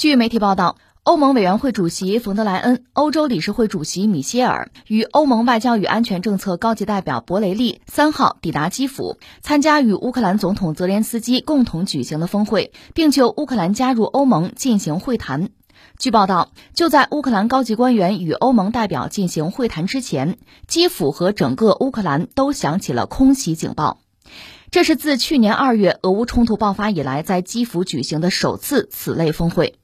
据媒体报道，欧盟委员会主席冯德莱恩、欧洲理事会主席米歇尔与欧盟外交与安全政策高级代表博雷利三号抵达基辅，参加与乌克兰总统泽连斯基共同举行的峰会，并就乌克兰加入欧盟进行会谈。据报道，就在乌克兰高级官员与欧盟代表进行会谈之前，基辅和整个乌克兰都响起了空袭警报。这是自去年二月俄乌冲突爆发以来，在基辅举行的首次此类峰会。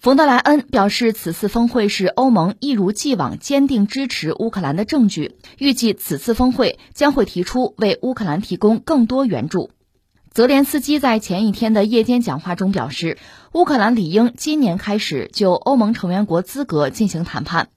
冯德莱恩表示，此次峰会是欧盟一如既往坚定支持乌克兰的证据。预计此次峰会将会提出为乌克兰提供更多援助。泽连斯基在前一天的夜间讲话中表示，乌克兰理应今年开始就欧盟成员国资格进行谈判。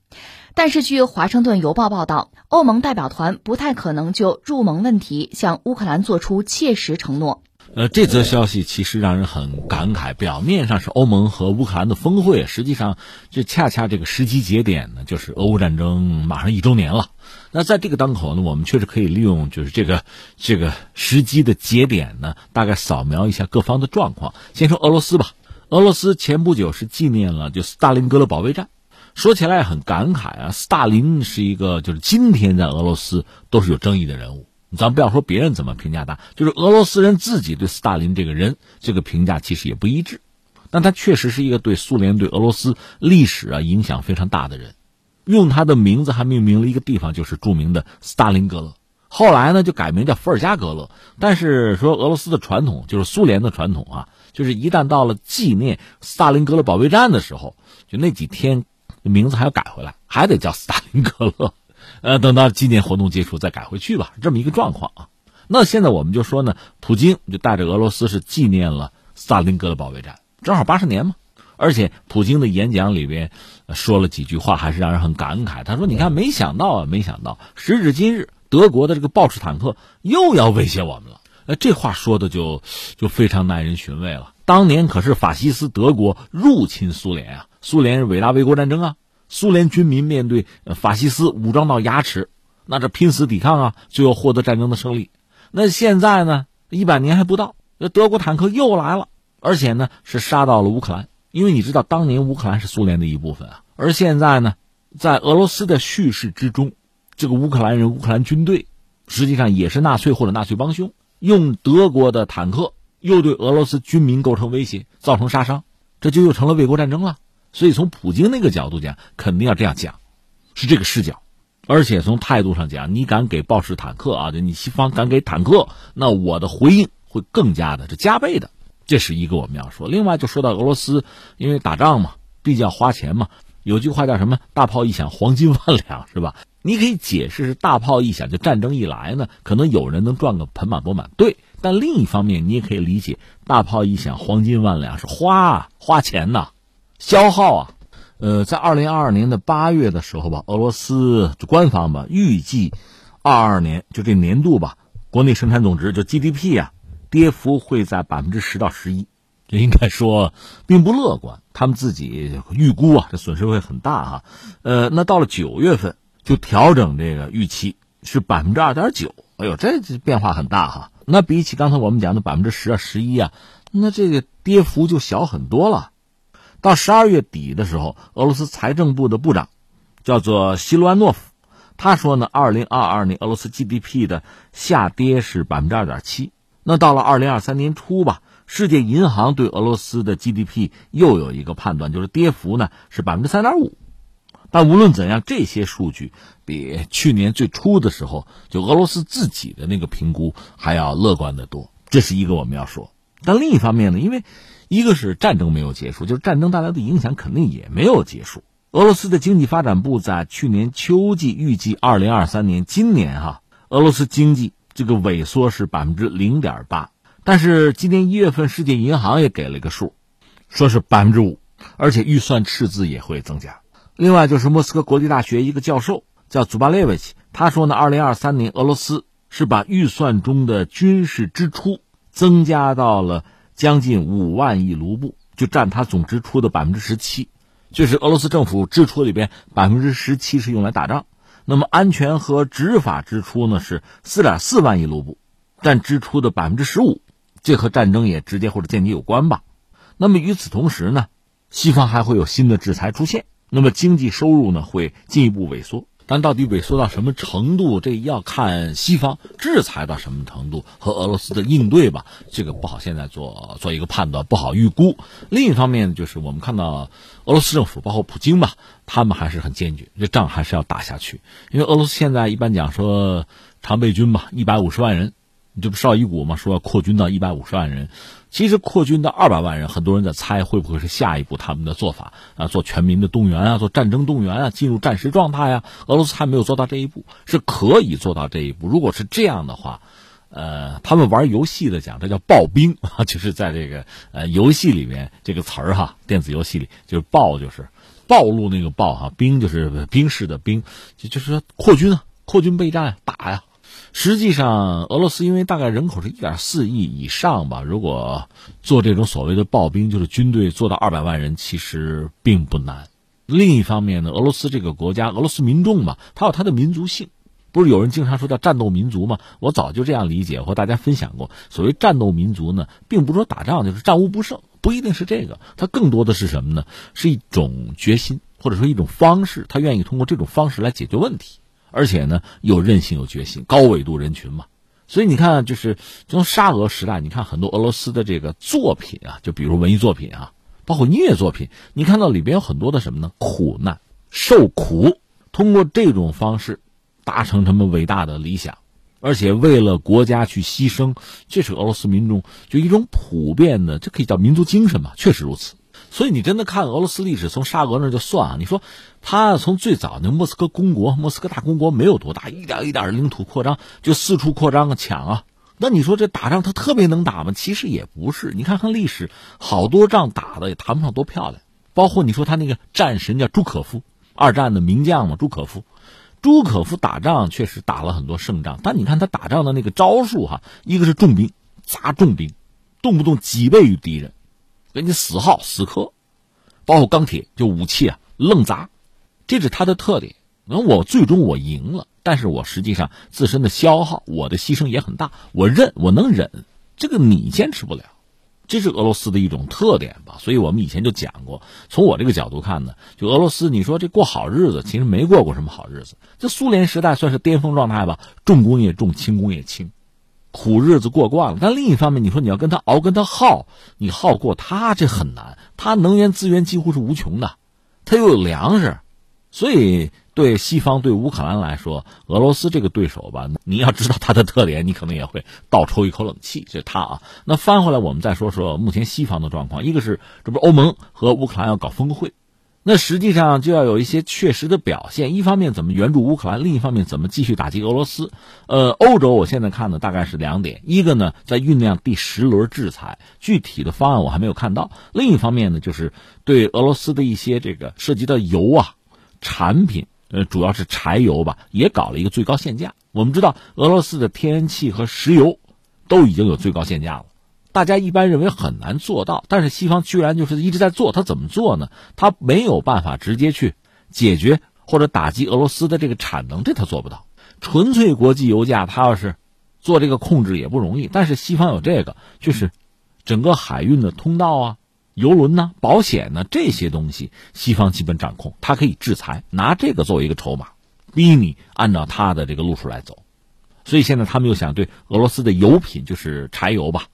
但是，据《华盛顿邮报》报道，欧盟代表团不太可能就入盟问题向乌克兰做出切实承诺。呃，这则消息其实让人很感慨。表面上是欧盟和乌克兰的峰会，实际上这恰恰这个时机节点呢，就是俄乌战争马上一周年了。那在这个当口呢，我们确实可以利用就是这个这个时机的节点呢，大概扫描一下各方的状况。先说俄罗斯吧，俄罗斯前不久是纪念了就斯大林格勒保卫战。说起来很感慨啊，斯大林是一个就是今天在俄罗斯都是有争议的人物。咱不要说别人怎么评价他，就是俄罗斯人自己对斯大林这个人这个评价其实也不一致。但他确实是一个对苏联、对俄罗斯历史啊影响非常大的人。用他的名字还命名了一个地方，就是著名的斯大林格勒。后来呢就改名叫伏尔加格勒。但是说俄罗斯的传统就是苏联的传统啊，就是一旦到了纪念斯大林格勒保卫战的时候，就那几天。名字还要改回来，还得叫斯大林格勒，呃，等到纪念活动结束再改回去吧，这么一个状况啊。那现在我们就说呢，普京就带着俄罗斯是纪念了斯大林格勒保卫战，正好八十年嘛。而且普京的演讲里边说了几句话，还是让人很感慨。他说：“你看，没想到啊，没想到，时至今日，德国的这个豹式坦克又要威胁我们了。”呃，这话说的就就非常耐人寻味了。当年可是法西斯德国入侵苏联啊。苏联是伟大卫国战争啊，苏联军民面对法西斯武装到牙齿，那这拼死抵抗啊，最后获得战争的胜利。那现在呢，一百年还不到，那德国坦克又来了，而且呢是杀到了乌克兰。因为你知道，当年乌克兰是苏联的一部分啊，而现在呢，在俄罗斯的叙事之中，这个乌克兰人、乌克兰军队，实际上也是纳粹或者纳粹帮凶，用德国的坦克又对俄罗斯军民构成威胁，造成杀伤，这就又成了卫国战争了。所以从普京那个角度讲，肯定要这样讲，是这个视角。而且从态度上讲，你敢给豹式坦克啊，就你西方敢给坦克，那我的回应会更加的，这加倍的。这是一个我们要说。另外就说到俄罗斯，因为打仗嘛，毕竟要花钱嘛。有句话叫什么？大炮一响，黄金万两，是吧？你可以解释是大炮一响，就战争一来呢，可能有人能赚个盆满钵满。对，但另一方面，你也可以理解，大炮一响，黄金万两是花花钱呐。消耗啊，呃，在二零二二年的八月的时候吧，俄罗斯官方吧预计，二二年就这年度吧，国内生产总值就 GDP 啊，跌幅会在百分之十到十一，这应该说并不乐观。他们自己预估啊，这损失会很大哈。呃，那到了九月份就调整这个预期是百分之二点九，哎呦，这这变化很大哈。那比起刚才我们讲的百分之十啊十一啊，那这个跌幅就小很多了。到十二月底的时候，俄罗斯财政部的部长叫做希罗安诺夫，他说呢，二零二二年俄罗斯 GDP 的下跌是百分之二点七。那到了二零二三年初吧，世界银行对俄罗斯的 GDP 又有一个判断，就是跌幅呢是百分之三点五。但无论怎样，这些数据比去年最初的时候就俄罗斯自己的那个评估还要乐观的多。这是一个我们要说。但另一方面呢，因为一个是战争没有结束，就是战争带来的影响肯定也没有结束。俄罗斯的经济发展部在去年秋季预计，二零二三年今年哈，俄罗斯经济这个萎缩是百分之零点八。但是今年一月份，世界银行也给了一个数，说是百分之五，而且预算赤字也会增加。另外就是莫斯科国际大学一个教授叫祖巴列维奇，他说呢，二零二三年俄罗斯是把预算中的军事支出增加到了。将近五万亿卢布，就占它总支出的百分之十七，就是俄罗斯政府支出里边百分之十七是用来打仗。那么安全和执法支出呢是四点四万亿卢布，占支出的百分之十五，这和战争也直接或者间接有关吧。那么与此同时呢，西方还会有新的制裁出现，那么经济收入呢会进一步萎缩。但到底萎缩到什么程度，这要看西方制裁到什么程度和俄罗斯的应对吧，这个不好现在做做一个判断，不好预估。另一方面，就是我们看到俄罗斯政府包括普京吧，他们还是很坚决，这仗还是要打下去。因为俄罗斯现在一般讲说常备军吧，一百五十万人。这不绍伊古嘛，说要扩军到一百五十万人，其实扩军到二百万人，很多人在猜会不会是下一步他们的做法啊，做全民的动员啊，做战争动员啊，进入战时状态呀。俄罗斯还没有做到这一步，是可以做到这一步。如果是这样的话，呃，他们玩游戏的讲，这叫暴兵啊，就是在这个呃游戏里面这个词儿哈，电子游戏里就是暴就是暴露那个暴哈，兵就是兵士的兵，就就是扩军啊，扩军备战打呀。实际上，俄罗斯因为大概人口是一点四亿以上吧，如果做这种所谓的暴兵，就是军队做到二百万人，其实并不难。另一方面呢，俄罗斯这个国家，俄罗斯民众嘛，他有他的民族性，不是有人经常说叫战斗民族吗？我早就这样理解，和大家分享过。所谓战斗民族呢，并不是说打仗就是战无不胜，不一定是这个，它更多的是什么呢？是一种决心，或者说一种方式，他愿意通过这种方式来解决问题。而且呢，有韧性、有决心，高纬度人群嘛，所以你看，就是从沙俄时代，你看很多俄罗斯的这个作品啊，就比如文艺作品啊，包括音乐作品，你看到里边有很多的什么呢？苦难、受苦，通过这种方式达成他们伟大的理想，而且为了国家去牺牲，这是俄罗斯民众就一种普遍的，这可以叫民族精神嘛，确实如此。所以你真的看俄罗斯历史，从沙俄那就算啊。你说他从最早那莫斯科公国，莫斯科大公国没有多大，一点一点领土扩张，就四处扩张啊抢啊。那你说这打仗他特别能打吗？其实也不是。你看看历史，好多仗打的也谈不上多漂亮。包括你说他那个战神叫朱可夫，二战的名将嘛，朱可夫。朱可夫打仗确实打了很多胜仗，但你看他打仗的那个招数哈，一个是重兵砸重兵，动不动几倍于敌人。给你死耗死磕，包括钢铁就武器啊，愣砸，这是他的特点。那我最终我赢了，但是我实际上自身的消耗，我的牺牲也很大。我认，我能忍，这个你坚持不了，这是俄罗斯的一种特点吧。所以我们以前就讲过，从我这个角度看呢，就俄罗斯，你说这过好日子，其实没过过什么好日子。这苏联时代算是巅峰状态吧，重工业重，轻工业轻。苦日子过惯了，但另一方面，你说你要跟他熬，跟他耗，你耗过他这很难。他能源资源几乎是无穷的，他又有粮食，所以对西方对乌克兰来说，俄罗斯这个对手吧，你要知道他的特点，你可能也会倒抽一口冷气。这是他啊。那翻回来，我们再说说目前西方的状况，一个是这不欧盟和乌克兰要搞峰会。那实际上就要有一些确实的表现，一方面怎么援助乌克兰，另一方面怎么继续打击俄罗斯。呃，欧洲我现在看的大概是两点，一个呢在酝酿第十轮制裁，具体的方案我还没有看到；另一方面呢，就是对俄罗斯的一些这个涉及到油啊产品，呃，主要是柴油吧，也搞了一个最高限价。我们知道俄罗斯的天然气和石油都已经有最高限价了。大家一般认为很难做到，但是西方居然就是一直在做。他怎么做呢？他没有办法直接去解决或者打击俄罗斯的这个产能，这他做不到。纯粹国际油价，他要是做这个控制也不容易。但是西方有这个，就是整个海运的通道啊、油轮呐、保险呢这些东西，西方基本掌控，他可以制裁，拿这个作为一个筹码，逼你按照他的这个路数来走。所以现在他们又想对俄罗斯的油品，就是柴油吧。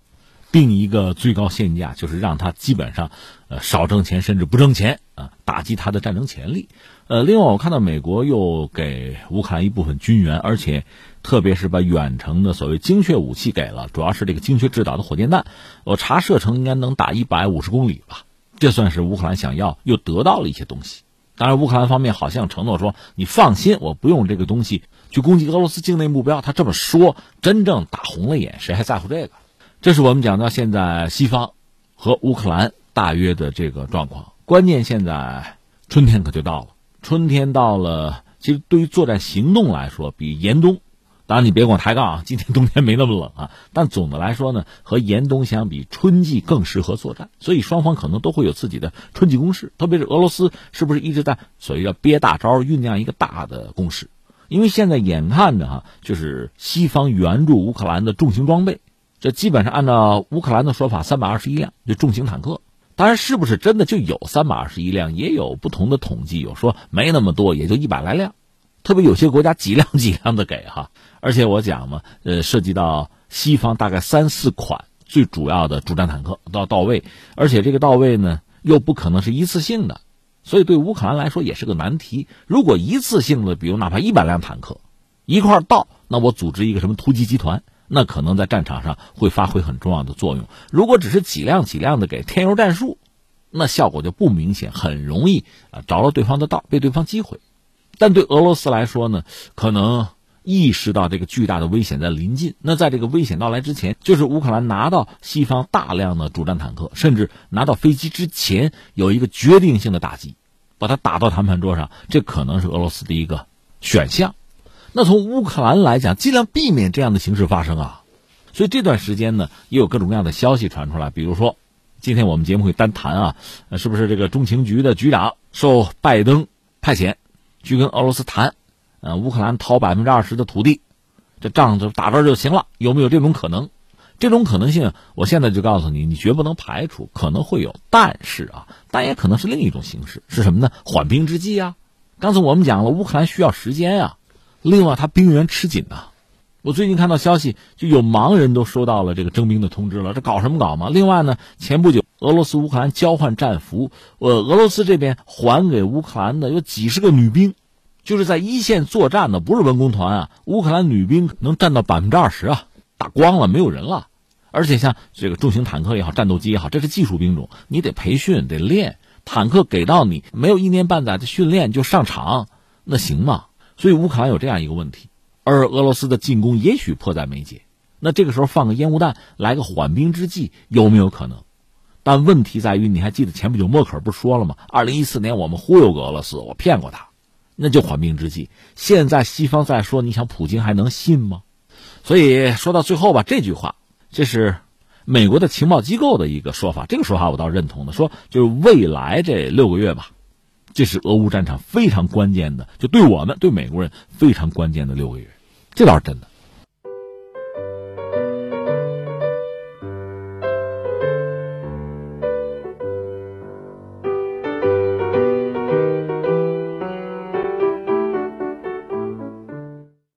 定一个最高限价，就是让他基本上，呃，少挣钱，甚至不挣钱啊，打击他的战争潜力。呃，另外我看到美国又给乌克兰一部分军援，而且特别是把远程的所谓精确武器给了，主要是这个精确制导的火箭弹。我查射程应该能打一百五十公里吧，这算是乌克兰想要又得到了一些东西。当然，乌克兰方面好像承诺说，你放心，我不用这个东西去攻击俄罗斯境内目标。他这么说，真正打红了眼，谁还在乎这个？这是我们讲到现在西方和乌克兰大约的这个状况。关键现在春天可就到了，春天到了，其实对于作战行动来说，比严冬，当然你别跟我抬杠啊，今天冬天没那么冷啊。但总的来说呢，和严冬相比，春季更适合作战，所以双方可能都会有自己的春季攻势。特别是俄罗斯，是不是一直在所谓叫憋大招，酝酿一个大的攻势？因为现在眼看着哈，就是西方援助乌克兰的重型装备。这基本上按照乌克兰的说法，三百二十一辆就重型坦克，当然，是不是真的就有三百二十一辆，也有不同的统计，有说没那么多，也就一百来辆。特别有些国家几辆 几辆的给哈，而且我讲嘛，呃，涉及到西方大概三四款最主要的主战坦克都要到位，而且这个到位呢又不可能是一次性的，所以对乌克兰来说也是个难题。如果一次性的，比如哪怕一百辆坦克一块到，那我组织一个什么突击集团。那可能在战场上会发挥很重要的作用。如果只是几辆几辆的给添油战术，那效果就不明显，很容易啊着了对方的道，被对方击毁。但对俄罗斯来说呢，可能意识到这个巨大的危险在临近。那在这个危险到来之前，就是乌克兰拿到西方大量的主战坦克，甚至拿到飞机之前，有一个决定性的打击，把它打到谈判桌上，这可能是俄罗斯的一个选项。那从乌克兰来讲，尽量避免这样的形势发生啊。所以这段时间呢，也有各种各样的消息传出来。比如说，今天我们节目会单谈啊，是不是这个中情局的局长受拜登派遣去跟俄罗斯谈，呃，乌克兰掏百分之二十的土地，这仗就打这就行了？有没有这种可能？这种可能性，我现在就告诉你，你绝不能排除，可能会有。但是啊，但也可能是另一种形式，是什么呢？缓兵之计啊。刚才我们讲了，乌克兰需要时间啊。另外，他兵源吃紧呐。我最近看到消息，就有盲人都收到了这个征兵的通知了。这搞什么搞嘛？另外呢，前不久俄罗斯乌克兰交换战俘，呃，俄罗斯这边还给乌克兰的有几十个女兵，就是在一线作战的，不是文工团啊。乌克兰女兵能占到百分之二十啊，打光了，没有人了。而且像这个重型坦克也好，战斗机也好，这是技术兵种，你得培训，得练。坦克给到你，没有一年半载的训练就上场，那行吗？所以乌克兰有这样一个问题，而俄罗斯的进攻也许迫在眉睫。那这个时候放个烟雾弹，来个缓兵之计，有没有可能？但问题在于，你还记得前不久默克尔不说了吗？二零一四年我们忽悠俄罗斯，我骗过他，那就缓兵之计。现在西方在说，你想普京还能信吗？所以说到最后吧，这句话，这是美国的情报机构的一个说法，这个说法我倒认同的，说就是未来这六个月吧。这是俄乌战场非常关键的，就对我们对美国人非常关键的六个月，这倒是真的。